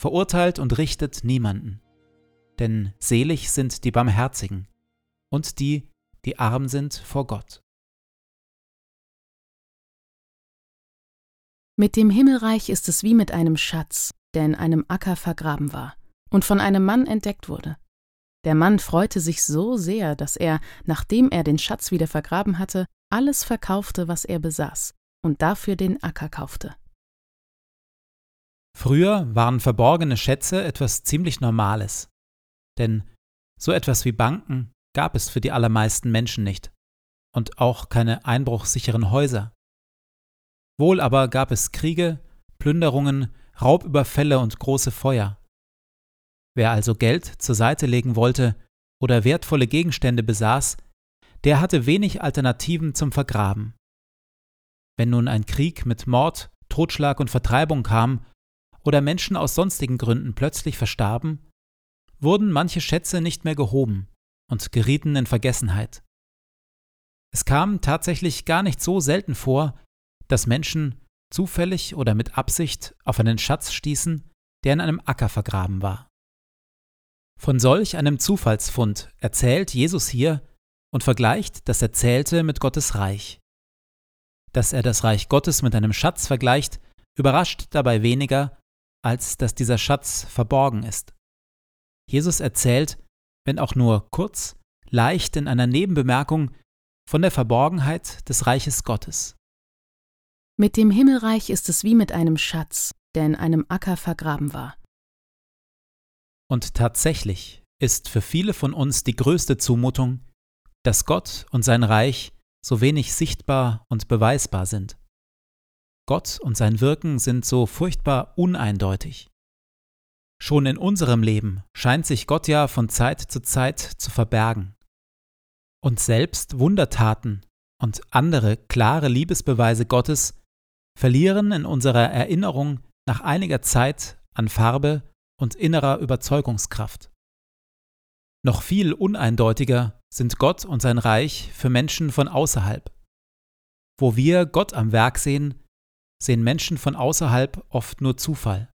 verurteilt und richtet niemanden. Denn selig sind die Barmherzigen und die, die arm sind vor Gott. Mit dem Himmelreich ist es wie mit einem Schatz, der in einem Acker vergraben war und von einem Mann entdeckt wurde. Der Mann freute sich so sehr, dass er, nachdem er den Schatz wieder vergraben hatte, alles verkaufte, was er besaß, und dafür den Acker kaufte. Früher waren verborgene Schätze etwas ziemlich Normales. Denn so etwas wie Banken gab es für die allermeisten Menschen nicht. Und auch keine einbruchsicheren Häuser. Wohl aber gab es Kriege, Plünderungen, Raubüberfälle und große Feuer. Wer also Geld zur Seite legen wollte oder wertvolle Gegenstände besaß, der hatte wenig Alternativen zum Vergraben. Wenn nun ein Krieg mit Mord, Totschlag und Vertreibung kam, oder Menschen aus sonstigen Gründen plötzlich verstarben, wurden manche Schätze nicht mehr gehoben und gerieten in Vergessenheit. Es kam tatsächlich gar nicht so selten vor, dass Menschen zufällig oder mit Absicht auf einen Schatz stießen, der in einem Acker vergraben war. Von solch einem Zufallsfund erzählt Jesus hier und vergleicht das Erzählte mit Gottes Reich. Dass er das Reich Gottes mit einem Schatz vergleicht, überrascht dabei weniger, als dass dieser Schatz verborgen ist. Jesus erzählt, wenn auch nur kurz, leicht in einer Nebenbemerkung, von der Verborgenheit des Reiches Gottes. Mit dem Himmelreich ist es wie mit einem Schatz, der in einem Acker vergraben war. Und tatsächlich ist für viele von uns die größte Zumutung, dass Gott und sein Reich so wenig sichtbar und beweisbar sind. Gott und sein Wirken sind so furchtbar uneindeutig. Schon in unserem Leben scheint sich Gott ja von Zeit zu Zeit zu verbergen. Und selbst Wundertaten und andere klare Liebesbeweise Gottes verlieren in unserer Erinnerung nach einiger Zeit an Farbe und innerer Überzeugungskraft. Noch viel uneindeutiger sind Gott und sein Reich für Menschen von außerhalb. Wo wir Gott am Werk sehen, sehen Menschen von außerhalb oft nur Zufall.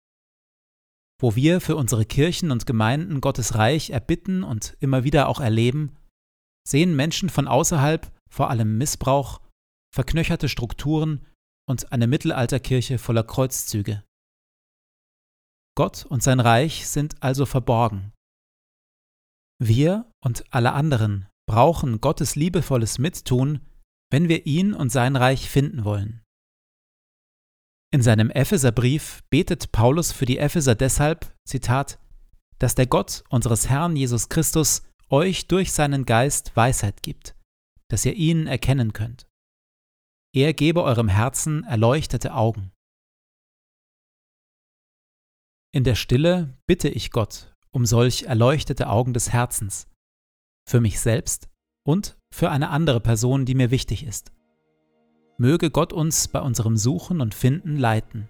Wo wir für unsere Kirchen und Gemeinden Gottes Reich erbitten und immer wieder auch erleben, sehen Menschen von außerhalb vor allem Missbrauch, verknöcherte Strukturen und eine Mittelalterkirche voller Kreuzzüge. Gott und sein Reich sind also verborgen. Wir und alle anderen brauchen Gottes liebevolles Mittun, wenn wir ihn und sein Reich finden wollen. In seinem Epheserbrief betet Paulus für die Epheser deshalb, Zitat, dass der Gott unseres Herrn Jesus Christus euch durch seinen Geist Weisheit gibt, dass ihr ihn erkennen könnt. Er gebe eurem Herzen erleuchtete Augen. In der Stille bitte ich Gott um solch erleuchtete Augen des Herzens, für mich selbst und für eine andere Person, die mir wichtig ist. Möge Gott uns bei unserem Suchen und Finden leiten.